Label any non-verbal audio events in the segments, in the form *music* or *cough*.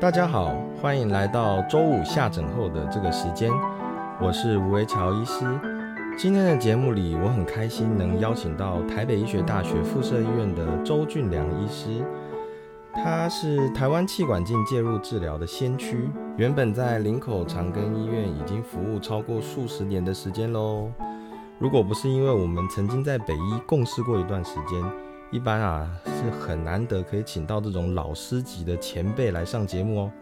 大家好，欢迎来到周五下诊后的这个时间，我是吴维乔医师。今天的节目里，我很开心能邀请到台北医学大学附设医院的周俊良医师，他是台湾气管镜介入治疗的先驱，原本在林口长庚医院已经服务超过数十年的时间喽。如果不是因为我们曾经在北医共事过一段时间，一般啊是很难得可以请到这种老师级的前辈来上节目哦。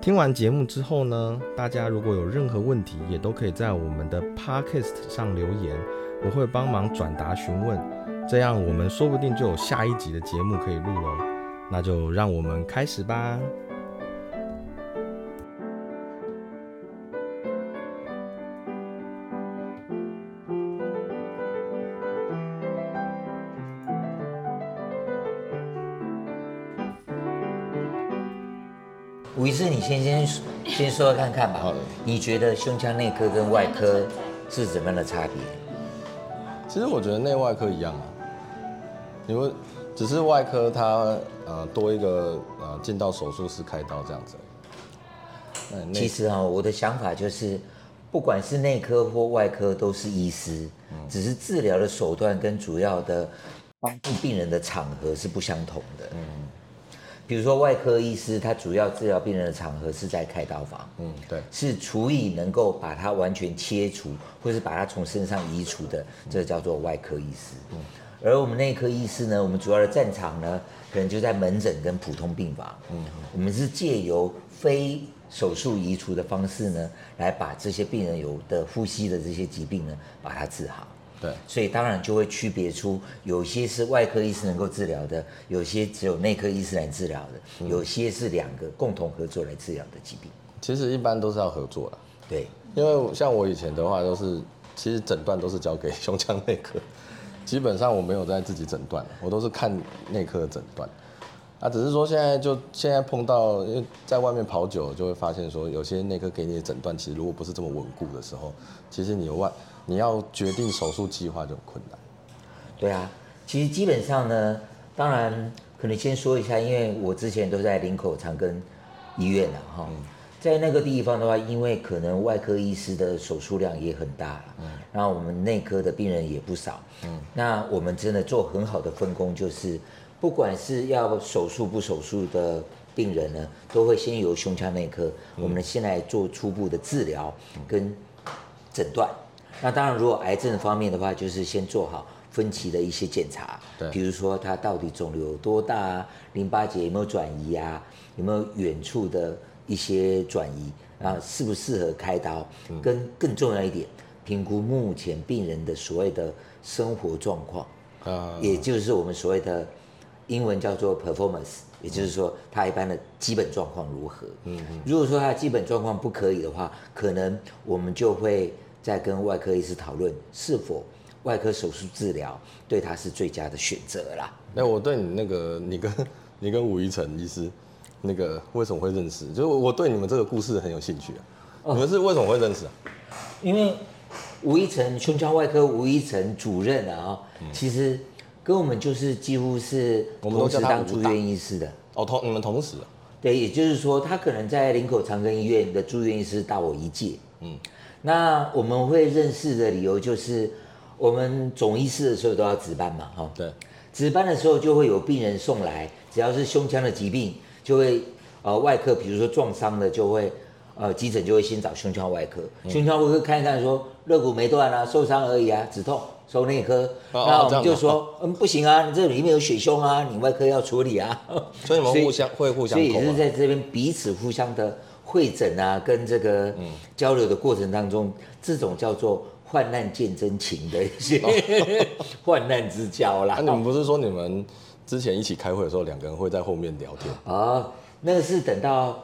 听完节目之后呢，大家如果有任何问题，也都可以在我们的 podcast 上留言，我会帮忙转达询问，这样我们说不定就有下一集的节目可以录喽。那就让我们开始吧。先先先说说看看吧。好的你觉得胸腔内科跟外科是怎么样的差别？其实我觉得内外科一样啊，因为只是外科它呃多一个呃进到手术室开刀这样子其实啊、我的想法就是，不管是内科或外科，都是医师，只是治疗的手段跟主要的帮助病人的场合是不相同的。嗯，比如说外科医师，他主要治疗病人的场合是在开刀房。嗯对是除以能够把它完全切除，或是把它从身上移除的，这叫做外科医师。而我们内科医师呢，我们主要的战场呢，可能就在门诊跟普通病房。嗯，我们是借由非手术移除的方式呢，来把这些病人有的呼吸的这些疾病呢，把它治好。对所以当然就会区别出，有些是外科医师能够治疗的，有些只有内科医师来治疗的，有些是两个共同合作来治疗的疾病。其实一般都是要合作的，对，因为像我以前的话都是，其实诊断都是交给胸腔内科，基本上我没有在自己诊断，我都是看内科的诊断。啊，只是说现在就现在碰到，因为在外面跑久了，就会发现说，有些内科给你的诊断，其实如果不是这么稳固的时候，其实你有外你要决定手术计划就很困难。对啊，其实基本上呢，当然可能先说一下，因为我之前都在林口长庚医院了，哈、在那个地方的话，因为可能外科医师的手术量也很大，嗯，然后我们内科的病人也不少，嗯，那我们真的做很好的分工，就是不管是要手术不手术的病人呢，都会先由胸腔内科，我们先来做初步的治疗跟诊断。那当然，如果癌症方面的话，就是先做好分期的一些检查，对。比如说它到底肿瘤有多大啊，淋巴结有没有转移啊，有没有远处的一些转移啊，适不适合开刀，跟更重要一点，评估目前病人的所谓的生活状况，啊、也就是我们所谓的英文叫做 performance，也就是说他一般的基本状况如何。嗯如果说他的基本状况不可以的话，可能我们就会再跟外科医师讨论是否外科手术治疗对他是最佳的选择啦。那我对你那个，你跟 *laughs* 你跟吴依晨医师，那个为什么会认识？就是我我对你们这个故事很有兴趣啊。哦你们是为什么会认识啊？因为吴一成胸腔外科吴一成主任啊、其实跟我们就是几乎是同时当住院医师的。哦，同你们同时啊、对，也就是说，他可能在林口长庚医院的住院医师大我一届。嗯，那我们会认识的理由就是，我们总医师的时候都要值班嘛，哈。对，值班的时候就会有病人送来，只要是胸腔的疾病，就会呃外科，比如说撞伤的，就会呃急诊就会先找胸腔外科，嗯胸腔外科看一看说肋骨没断啊，受伤而已啊，止痛。收内科，哦那我们就说，嗯，不行啊，你这里面有血胸啊，你外科要处理啊。*laughs* 所以你们互相会互相所以也是在这边彼此互相的会诊啊，跟这个嗯交流的过程当中，这种叫做患难见真情的一些 *laughs* 患难之交啦啊，。你们不是说你们之前一起开会的时候，两个人会在后面聊天，哦，那个是等到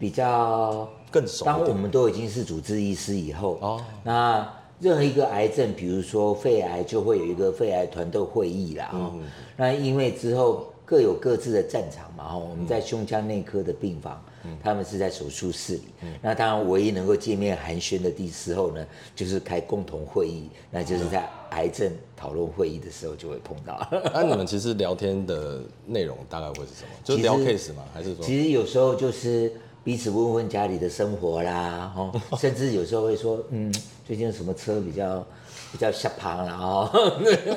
比较，更熟一当我点？们都已经是主治医师以后，哦那任何一个癌症，比如说肺癌，就会有一个肺癌团队会议啦。哦，那因为之后各有各自的战场嘛，哈，我们在胸腔内科的病房，嗯他们是在手术室里。那当然，唯一能够见面寒暄的第时候呢，就是开共同会议，那就是在癌症讨论会议的时候就会碰到。*laughs* 那你们其实聊天的内容大概会是什么？就是聊 case 吗？还是说？其实有时候就是彼此问问家里的生活啦，哦，*laughs* 甚至有时候会说，嗯，最近什么车比较比较下趴啦，哦，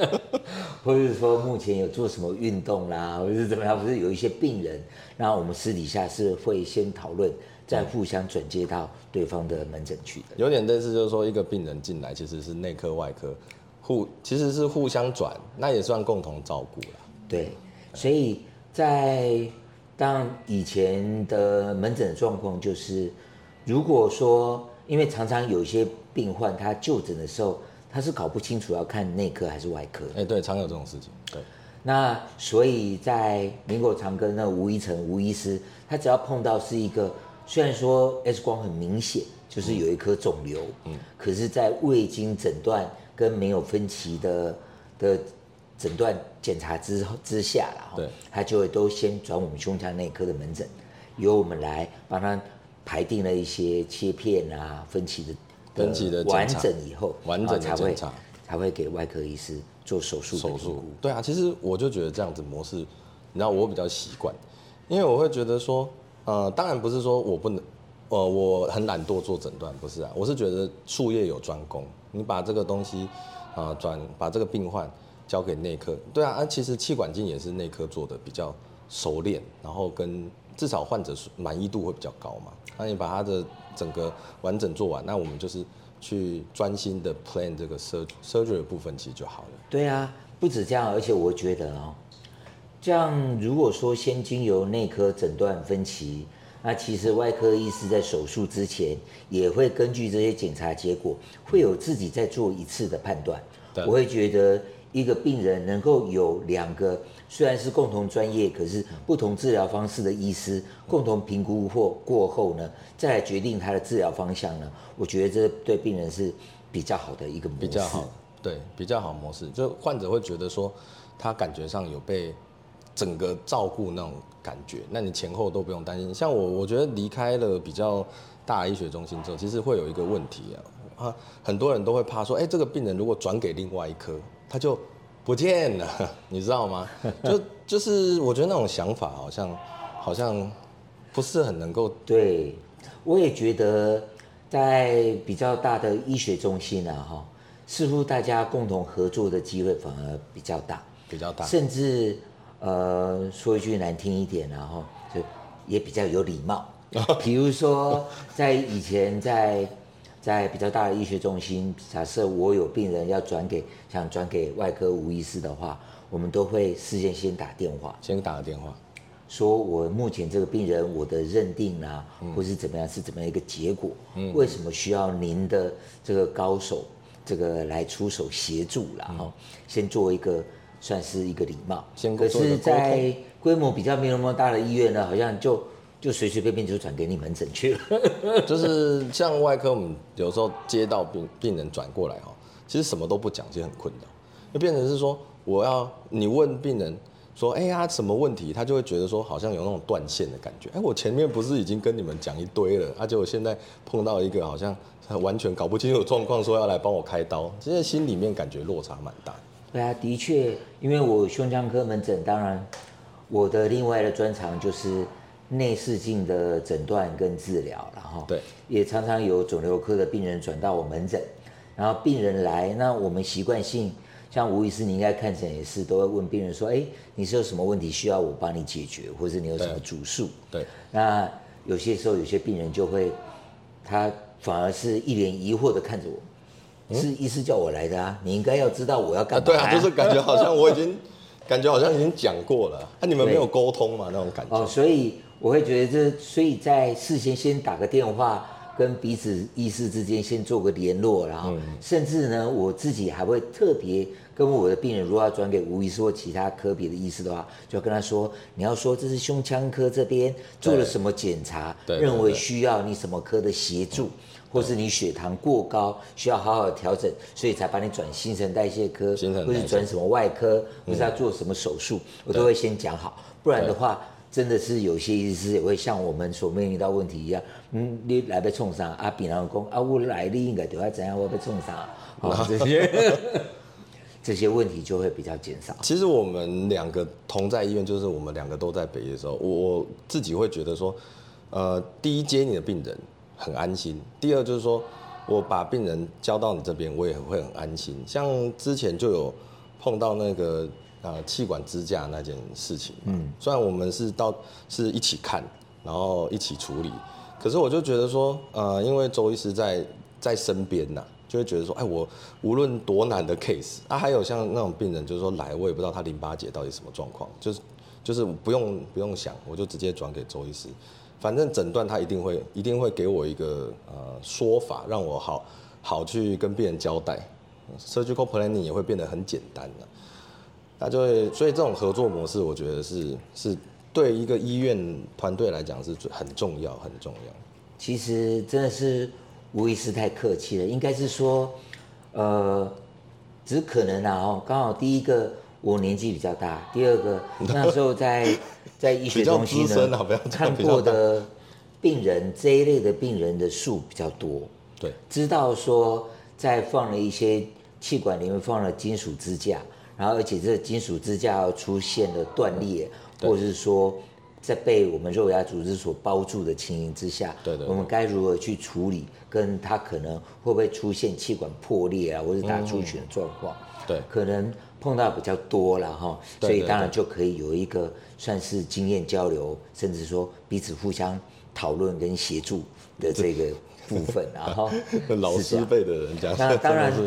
*laughs* 或者是说目前有做什么运动啦，或者是怎么样，不是有一些病人，然后我们私底下是会先讨论，再互相转接到对方的门诊去的。有点类似，就是说一个病人进来其实是内科外科互其实是互相转，那也算共同照顾了。对，所以在当以前的门诊的状况就是，如果说因为常常有一些病患他就诊的时候，他是搞不清楚要看内科还是外科，哎、对，常有这种事情。对，那所以在林口长庚那吴一成吴医师，他只要碰到是一个虽然说 X 光很明显就是有一颗肿瘤，嗯，可是，在未经诊断跟没有分期的的诊断检查之后之下了，哈对，他就会都先转我们胸腔内科的门诊，由我们来帮他排定了一些切片啊、分期的分期的完整以后，完整的才会才会给外科医师做手术的手术。对啊，其实我就觉得这样子模式，你知道我比较习惯，因为我会觉得说，呃，当然不是说我不能，呃，我很懒惰做诊断，不是啊，我是觉得术业有专攻，你把这个东西，啊、转把这个病患交给内科，对啊，啊，其实气管镜也是内科做的比较熟练，然后跟至少患者满意度会比较高嘛。那你把他的整个完整做完，那我们就是去专心的 plan 这个 surg surgery 的部分，其实就好了。对啊，不止这样，而且我觉得哦，这样如果说先经由内科诊断分歧，那其实外科医师在手术之前也会根据这些检查结果，会有自己再做一次的判断对。我会觉得一个病人能够有两个虽然是共同专业，可是不同治疗方式的医师共同评估或过后呢，再来决定他的治疗方向呢，我觉得这对病人是比较好的一个模式。比较好，对，比较好模式，就患者会觉得说，他感觉上有被整个照顾那种感觉，那你前后都不用担心。像我，我觉得离开了比较大医学中心之后，其实会有一个问题啊，啊，很多人都会怕说，哎、这个病人如果转给另外一科，他就不见了，*laughs* 你知道吗？就就是我觉得那种想法好像好像不是很能够对，我也觉得在比较大的医学中心啊，哈，似乎大家共同合作的机会反而比较大，比较大，甚至呃说一句难听一点，然后就也比较有礼貌。比如说，在以前在在比较大的医学中心，假设我有病人要转给想转给外科吴医师的话，我们都会事先先打电话，先打个电话，说我目前这个病人我的认定啊、或是怎么样是怎么样一个结果，为什么需要您的这个高手这个来出手协助啦？哈、先做一个算是一个礼貌。可是，先做一个沟通。在规模比较没有那么大的医院呢，好像就就随随便便就转给你门诊去了。*laughs* 就是像外科，我们有时候接到病病人转过来哦，其实什么都不讲，其实很困扰，就变成是说，我要你问病人说，哎呀什么问题，他就会觉得说好像有那种断线的感觉。哎，我前面不是已经跟你们讲一堆了，而且我现在碰到一个好像完全搞不清楚状况，说要来帮我开刀，其实心里面感觉落差蛮大。对啊，的确，因为我胸腔科门诊，当然我的另外的专长就是内视镜的诊断跟治疗，然后对，也常常有肿瘤科的病人转到我门诊，然后病人来，那我们习惯性，像吴医师，你应该看诊也是，都会问病人说，哎，你是有什么问题需要我帮你解决，或者你有什么主诉？对，那有些时候有些病人就会，他反而是一脸疑惑的看着我，是医师叫我来的啊，你应该要知道我要干啊，嘛、对啊，就是感觉好像我已经 *laughs* 感觉好像已经讲过了，那、你们没有沟通嘛那种感觉。哦，所以我会觉得这，所以在事先先打个电话跟彼此医师之间先做个联络，然后甚至呢，我自己还会特别跟我的病人，如果要转给吴医师或其他科别的医师的话，就跟他说，你要说这是胸腔科这边做了什么检查，认为需要你什么科的协助，或是你血糖过高需要好好的调整，所以才把你转新陈代谢科，或是转什么外科，或是要做什么手术，我都会先讲好，不然的话。真的是有些医师也会像我们所面临到问题一样，嗯，你来被冲伤啊，比方讲啊，我来你应该都要怎样，我被冲伤啊，这些 *laughs* 这些问题就会比较减少。其实我们两个同在医院，就是我们两个都在北医的时候，我自己会觉得说，呃，第一接你的病人很安心，第二就是说我把病人交到你这边，我也会很安心。像之前就有碰到那个。啊，气管支架那件事情，嗯，虽然我们是到是一起看，然后一起处理，可是我就觉得说，呃，因为周医师在在身边呐，就会觉得说，哎，我无论多难的 case，啊，还有像那种病人，就是说来，我也不知道他淋巴结到底什么状况，就是就是不用不用想，我就直接转给周医师，反正诊断他一定会一定会给我一个呃说法，让我好好去跟病人交代，surgical planning 也会变得很简单了。那就会，所以这种合作模式，我觉得是是对一个医院团队来讲是很重要，很重要。其实真的是吴医师太客气了，应该是说，呃，只可能啊，哦，刚好第一个我年纪比较大，第二个 *laughs* 那时候在在医学中心呢看过的病人这一类的病人的数比较多，对，知道说在放了一些气管里面放了金属支架。然后，而且这金属支架出现了断裂，或者是说在被我们肉芽组织所包住的情形之下，对对，我们该如何去处理？跟它可能会不会出现气管破裂啊，或者大出血的状况？对，可能碰到比较多了哈，所以当然就可以有一个算是经验交流，甚至说彼此互相讨论跟协助的这个部分，然后老师辈的人讲，那当然。*laughs*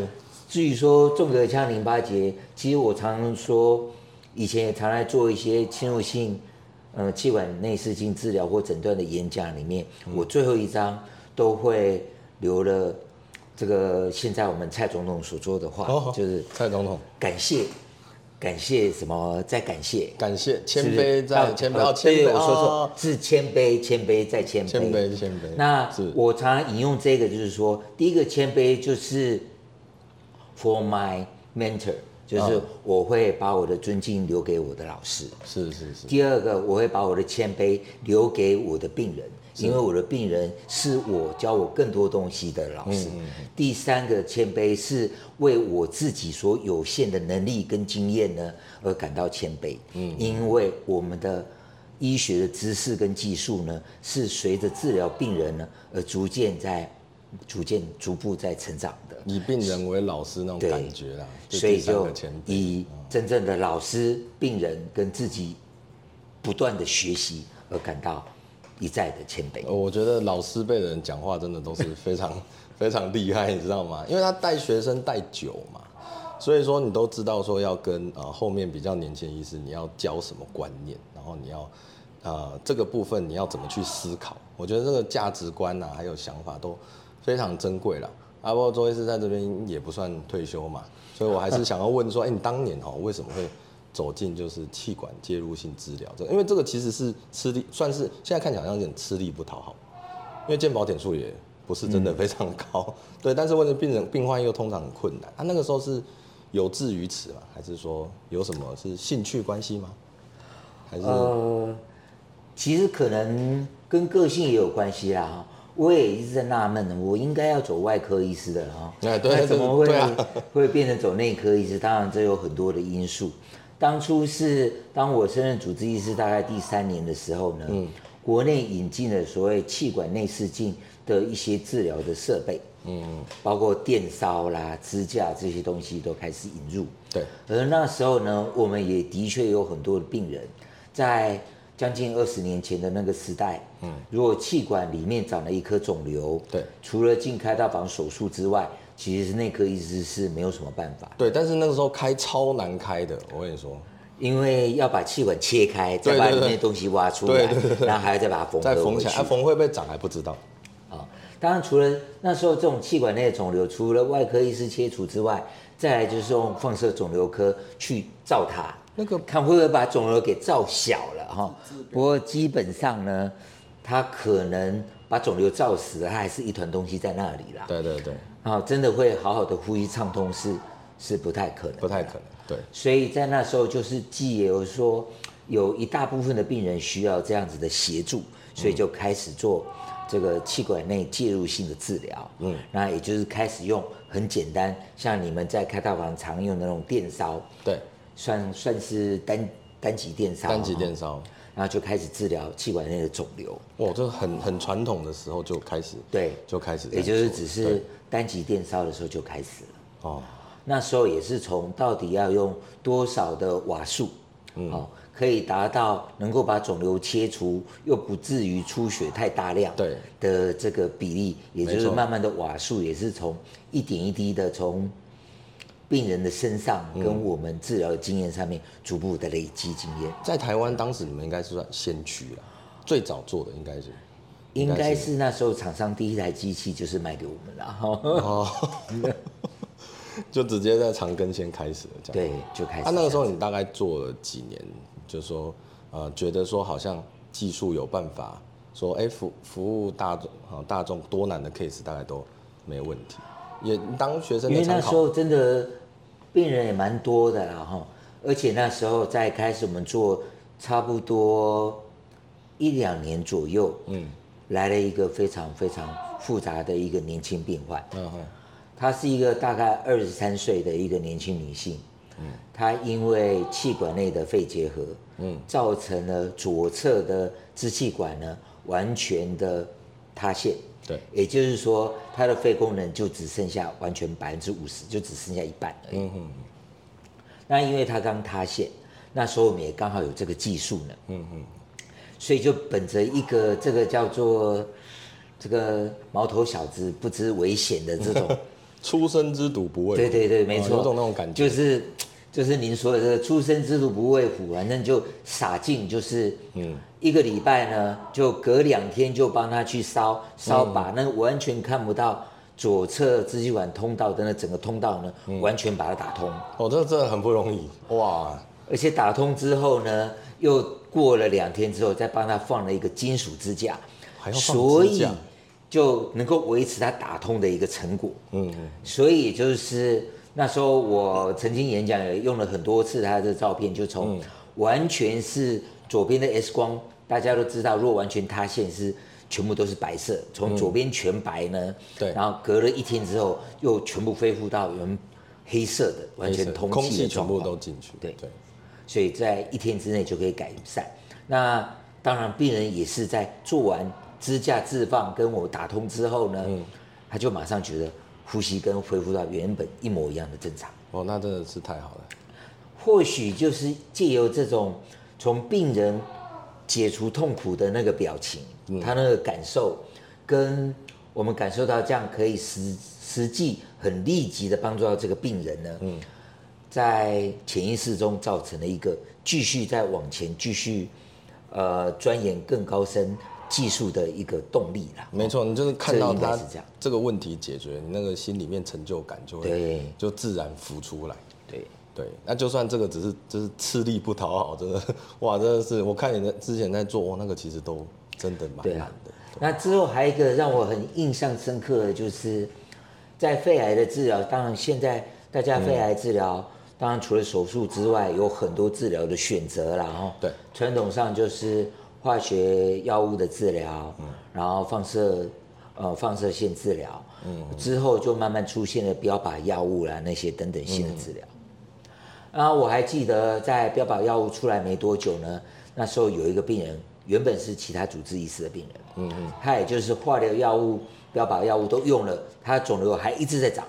至于说纵隔腔淋巴结，其实我常常说，以前也常来做一些侵入性，呃，气管内视镜治疗或诊断的演讲里面，我最后一章都会留了这个现在我们蔡总统所说的话，就是蔡总统感谢，感谢什么？再感谢，感谢谦卑再谦卑，谦卑，我说错，是谦卑，谦卑再谦卑，谦卑谦卑。那我常常引用这个，就是说，第一个谦卑就是。For my mentor，就是我会把我的尊敬留给我的老师。是是是。第二个，我会把我的谦卑留给我的病人，因为我的病人是我教我更多东西的老师。第三个谦卑是为我自己所有限的能力跟经验呢而感到谦卑。嗯，因为我们的医学的知识跟技术呢，是随着治疗病人呢而逐渐在。逐渐、逐步在成长的，以病人为老师那种感觉啦，所以就以真正的老师、病人跟自己不断的学习而感到一再的谦卑。我觉得老师辈的人讲话真的都是 *laughs* 非常非常厉害，你知道吗？因为他带学生带久嘛，所以说你都知道说要跟啊后面比较年轻医师你要教什么观念，然后你要啊这个部分你要怎么去思考？我觉得这个价值观呐还有想法都。非常珍贵了，阿波周医师在这边也不算退休嘛，所以我还是想要问说，哎，你当年哦为什么会走进就是气管介入性治疗？这因为这个其实是吃力，算是现在看起来好像有点吃力不讨好，因为健保点数也不是真的非常高，对，但是问题病人病患又通常很困难，他那个时候是有志于此嘛，还是说有什么是兴趣关系吗？还是呃，其实可能跟个性也有关系啦。我也一直在纳闷呢，我应该要走外科医师的哈，那怎么会 *laughs* 会变成走内科医师？当然这有很多的因素。当初是当我升任主治医师大概第三年的时候呢，国内引进了所谓气管内视镜的一些治疗的设备，嗯，包括电烧啦、支架这些东西都开始引入。对，而那时候呢，我们也的确有很多的病人在。将近二十年前的那个时代，嗯，如果气管里面长了一颗肿瘤，对，除了进开刀房手术之外，其实内科医师是没有什么办法。对，但是那个时候开超难开的，我跟你说，因为要把气管切开，再把里面东西挖出来，然后还要再把它缝再缝起来，缝会不会长还不知道。啊，当然，除了那时候这种气管内的肿瘤，除了外科医师切除之外，再来就是用放射肿瘤科去照它，那个看会不会把肿瘤给造小了哈。不过基本上呢，它可能把肿瘤造死了，它还是一团东西在那里啦。对对对，啊，真的会好好的呼吸畅通是是不太可能，不太可能。对，所以在那时候就是既有说有一大部分的病人需要这样子的协助，所以就开始做这个气管内介入性的治疗。嗯，那也就是开始用很简单，像你们在开刀房常用的那种电烧，对，算算是单单极电烧，单极电烧，然后就开始治疗气管内的肿瘤。哦，这很很传统的时候就开始，对，就开始，也就是只是单极电烧的时候就开始了。哦。那时候也是从到底要用多少的瓦数，哦，可以达到能够把肿瘤切除又不至于出血太大量，对。的这个比例，也就是慢慢的瓦数也是从一点一滴的从病人的身上跟我们治疗的经验上面逐步的累积经验。在台湾当时你们应该是算先驱了，最早做的应该是，应该是那时候厂商第一台机器就是卖给我们了，哈。*laughs* 就直接在长庚先开始了，这样对，就开始。啊那个时候你大概做了几年？就说呃，觉得说好像技术有办法，说哎服服务大众啊大众多难的 case 大概都没问题。也当学生，因为那时候真的病人也蛮多的啦哈，而且那时候在开始我们做差不多一两年左右，嗯，来了一个非常非常复杂的一个年轻病患，嗯哼。她是一个大概二十三岁的一个年轻女性，嗯，她因为气管内的肺结核，嗯，造成了左侧的支气管呢完全的塌陷，对，也就是说他的肺功能就只剩下完全百分之五十，就只剩下一半而已。嗯哼，那因为它刚塌陷，那时候我们也刚好有这个技术呢，嗯哼，所以就本着一个这个叫做这个毛头小子不知危险的这种。*laughs* 出生之犊不畏虎，对对对，没错，有种那种感觉，就是就是您说的这个出生之犊不畏虎，反正就洒进，就是嗯，一个礼拜呢，就隔两天就帮他去烧烧，把那完全看不到左侧支气管通道的那整个通道呢，完全把它打通。哦，这真的很不容易哇！而且打通之后呢，又过了两天之后，再帮他放了一个金属支架，还要放支架。就能够维持他打通的一个成果。嗯嗯。所以就是那时候我曾经演讲也用了很多次他的照片，就从完全是左边的 X 光，大家都知道，如果完全塌陷是全部都是白色，从左边全白呢，对，然后隔了一天之后又全部恢复到原黑色的，完全通气的全部都进去。对对。所以在一天之内就可以改善。那当然，病人也是在做完。支架置放跟我打通之后呢，他就马上觉得呼吸跟恢复到原本一模一样的正常。哦，那真的是太好了。或许就是借由这种从病人解除痛苦的那个表情，他那个感受，跟我们感受到这样可以实实际很立即的帮助到这个病人呢，在潜意识中造成了一个继续在往前继续呃钻研更高深。技术的一个动力啦，没错，你就是看到他这个问题解决，你那个心里面成就感就会就自然浮出来。对对，那就算这个只是就是吃力不讨好，真的 *laughs* 哇，真的是我看你的之前在做，那个其实都真的蛮难的。那之后还有一个让我很印象深刻的，就是在肺癌的治疗，当然现在大家肺癌治疗，当然除了手术之外，有很多治疗的选择啦哈。对，传统上就是。化学药物的治疗，然后放射，呃，放射线治疗，嗯，之后就慢慢出现了标靶药物啦，那些等等新的治疗。然后我还记得在标靶药物出来没多久呢，那时候有一个病人，原本是其他主治医师的病人，嗯嗯，他也就是化疗药物、标靶药物都用了，他肿瘤还一直在长，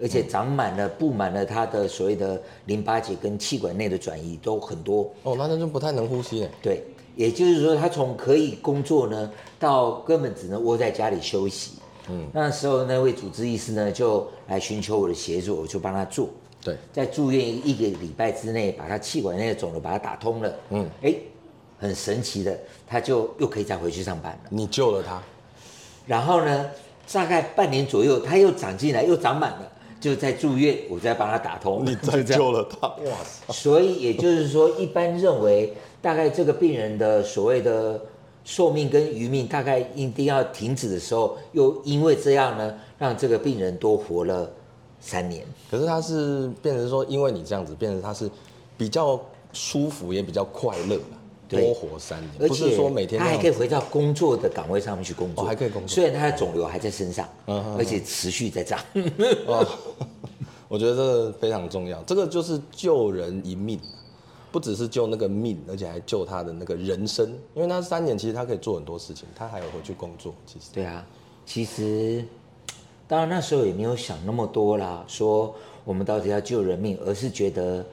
而且长满了、布满了他的所谓的淋巴结跟气管内的转移都很多。哦，那那就不太能呼吸对。也就是说，他从可以工作呢，到根本只能窝在家里休息。嗯，那时候那位主治医师呢，就来寻求我的协助，我就帮他做。对，在住院一个礼拜之内，把他气管内的肿瘤把它打通了。嗯，哎，很神奇的，他就又可以再回去上班了。你救了他，然后呢，大概半年左右，他又长进来，又长满了，就在住院，我再帮他打通。你再救了他，哇塞！所以也就是说，一般认为，大概这个病人的所谓的寿命跟余命，大概一定要停止的时候，又因为这样呢，让这个病人多活了三年。可是他是变成说，因为你这样子，变成他是比较舒服，也比较快乐了。多活三年，不是说每天他还可以回到工作的岗位上面去工作，还可以工作。虽然他的肿瘤还在身上，而且持续在长。*laughs* 我觉得这个非常重要，这个就是救人一命，不只是救那个命，而且还救他的那个人生。因为他三年其实他可以做很多事情，他还有回去工作。其实对啊，其实当然那时候也没有想那么多啦，说我们到底要救人命，而是觉得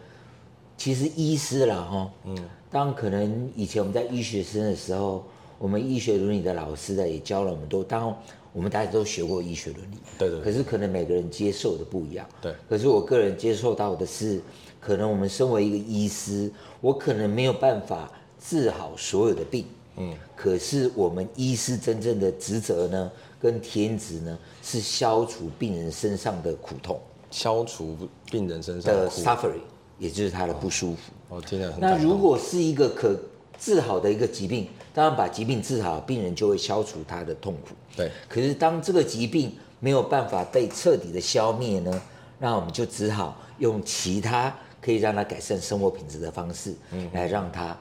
其实医师啦，哈，嗯。当可能以前我们在医学生的时候，我们医学伦理的老师呢也教了我们多。当我们大家都学过医学伦理，对对。可是可能每个人接受的不一样，对。可是我个人接受到的是，可能我们身为一个医师，我可能没有办法治好所有的病，嗯。可是我们医师真正的职责呢，跟天职呢，是消除病人身上的苦痛，消除病人身上的 suffering。也就是他的不舒服。哦，听得很。那如果是一个可治好的一个疾病，当然把疾病治好，病人就会消除他的痛苦。对。可是当这个疾病没有办法被彻底的消灭呢，那我们就只好用其他可以让他改善生活品质的方式，嗯，来让他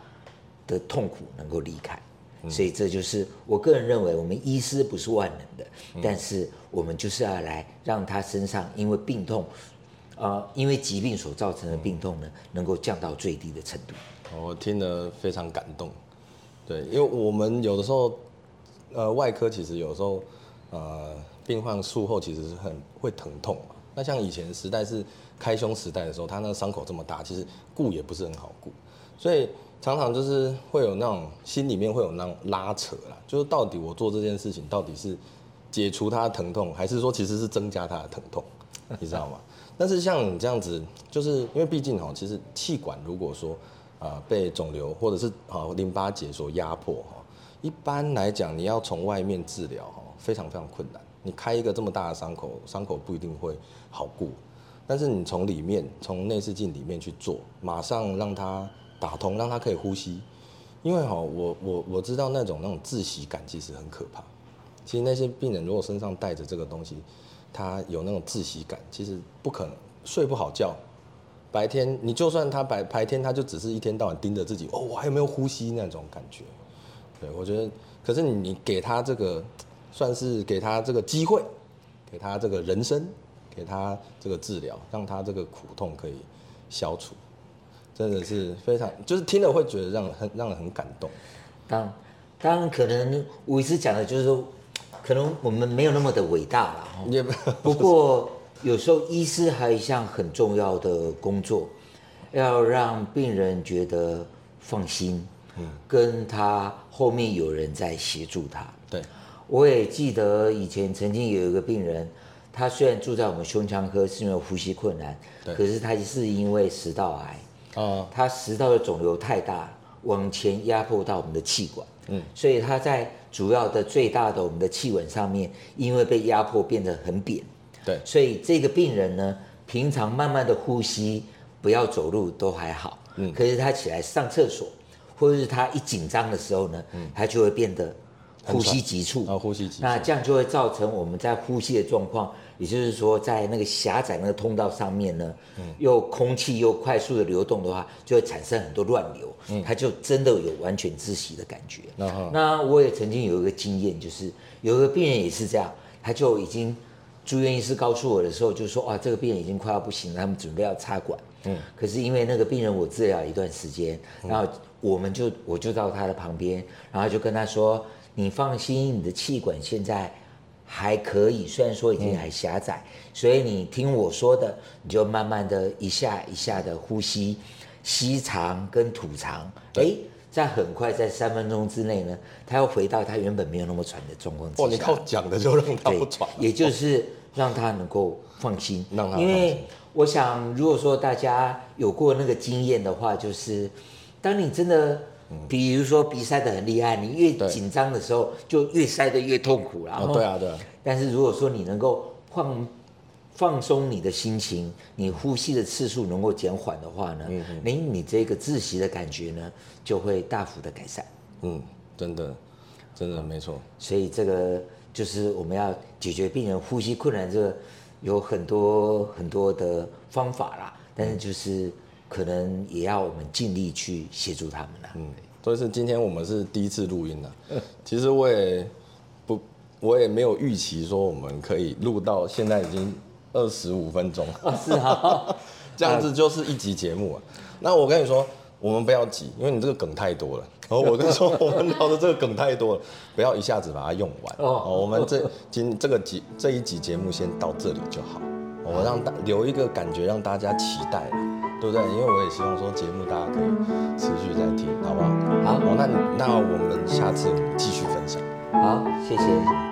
的痛苦能够离开。所以这就是我个人认为，我们医师不是万能的，但是我们就是要来让他身上因为病痛。啊，因为疾病所造成的病痛呢，能够降到最低的程度。我听得非常感动。对，因为我们有的时候，呃，外科其实有时候，呃，病患术后其实是很会疼痛嘛。那像以前时代是开胸时代的时候，他那个伤口这么大，其实顾也不是很好顾，所以常常就是会有那种心里面会有那种拉扯啦，就是到底我做这件事情到底是解除他的疼痛，还是说其实是增加他的疼痛，你知道吗？但是像你这样子，就是因为毕竟哈，其实气管如果说啊被肿瘤或者是啊淋巴结所压迫哈，一般来讲你要从外面治疗哈，非常非常困难。你开一个这么大的伤口，伤口不一定会好过。但是你从里面，从内视镜里面去做，马上让它打通，让它可以呼吸。因为哈，我我我知道那种那种窒息感其实很可怕。其实那些病人如果身上带着这个东西。他有那种窒息感，其实不可能睡不好觉。白天你就算他白白天，他就只是一天到晚盯着自己，哦，我还有没有呼吸那种感觉。对我觉得，可是你给他这个，算是给他这个机会，给他这个人生，给他这个治疗，让他这个苦痛可以消除，真的是非常，就是听了会觉得让很让人很感动。当当然，可能吴医师讲的就是说。可能我们没有那么的伟大了，不过有时候医师还有一项很重要的工作，要让病人觉得放心，嗯，跟他后面有人在协助他。对，我也记得以前曾经有一个病人，他虽然住在我们胸腔科，是因为呼吸困难，可是他是因为食道癌，啊，他食道的肿瘤太大，往前压迫到我们的气管，嗯，所以他在。主要的最大的我们的气管上面，因为被压迫变得很扁，对，所以这个病人呢，平常慢慢的呼吸，不要走路都还好，嗯，可是他起来上厕所，或者是他一紧张的时候呢，嗯，他就会变得呼吸急促，啊，呼吸急促，那这样就会造成我们在呼吸的状况。也就是说，在那个狭窄那个通道上面呢，又空气又快速的流动的话，就会产生很多乱流，它就真的有完全窒息的感觉。那我也曾经有一个经验，就是有一个病人也是这样，他就已经住院医师告诉我的时候，就说啊，这个病人已经快要不行了，他们准备要插管。嗯，可是因为那个病人我治疗一段时间，然后我们就我就到他的旁边，然后就跟他说：“你放心，你的气管现在。”还可以，虽然说已经很狭窄，所以你听我说的，你就慢慢的一下一下的呼吸，吸长跟吐长，哎，在很快在三分钟之内呢，他要回到他原本没有那么喘的状况之下。哦，你靠讲的就让他不喘，也就是让他能够放心，让他因为我想，如果说大家有过那个经验的话，就是当你真的。比如说，鼻塞的很厉害，你越紧张的时候，就越塞的越痛苦。然后，对啊，对啊。但是如果说你能够放放松你的心情，你呼吸的次数能够减缓的话呢，你你这个窒息的感觉呢就会大幅的改善。嗯，真的，真的没错。所以这个就是我们要解决病人呼吸困难，这个有很多很多的方法啦。但是就是可能也要我们尽力去协助他们了。嗯，所以是今天我们是第一次录音了。*laughs* 其实我也不，我也没有预期说我们可以录到现在已经二十五分钟。是啊，*laughs* 这样子就是一集节目啊。那我跟你说。我们不要急，因为你这个梗太多了。然后我跟你说，我们聊的这个梗太多了，*laughs* 不要一下子把它用完。哦，我们这今这个集这一集节目先到这里就好。我让大留一个感觉让大家期待，对不对？因为我也希望说节目大家可以持续在听，好不好？好，那那我们下次继续分享。好，谢谢。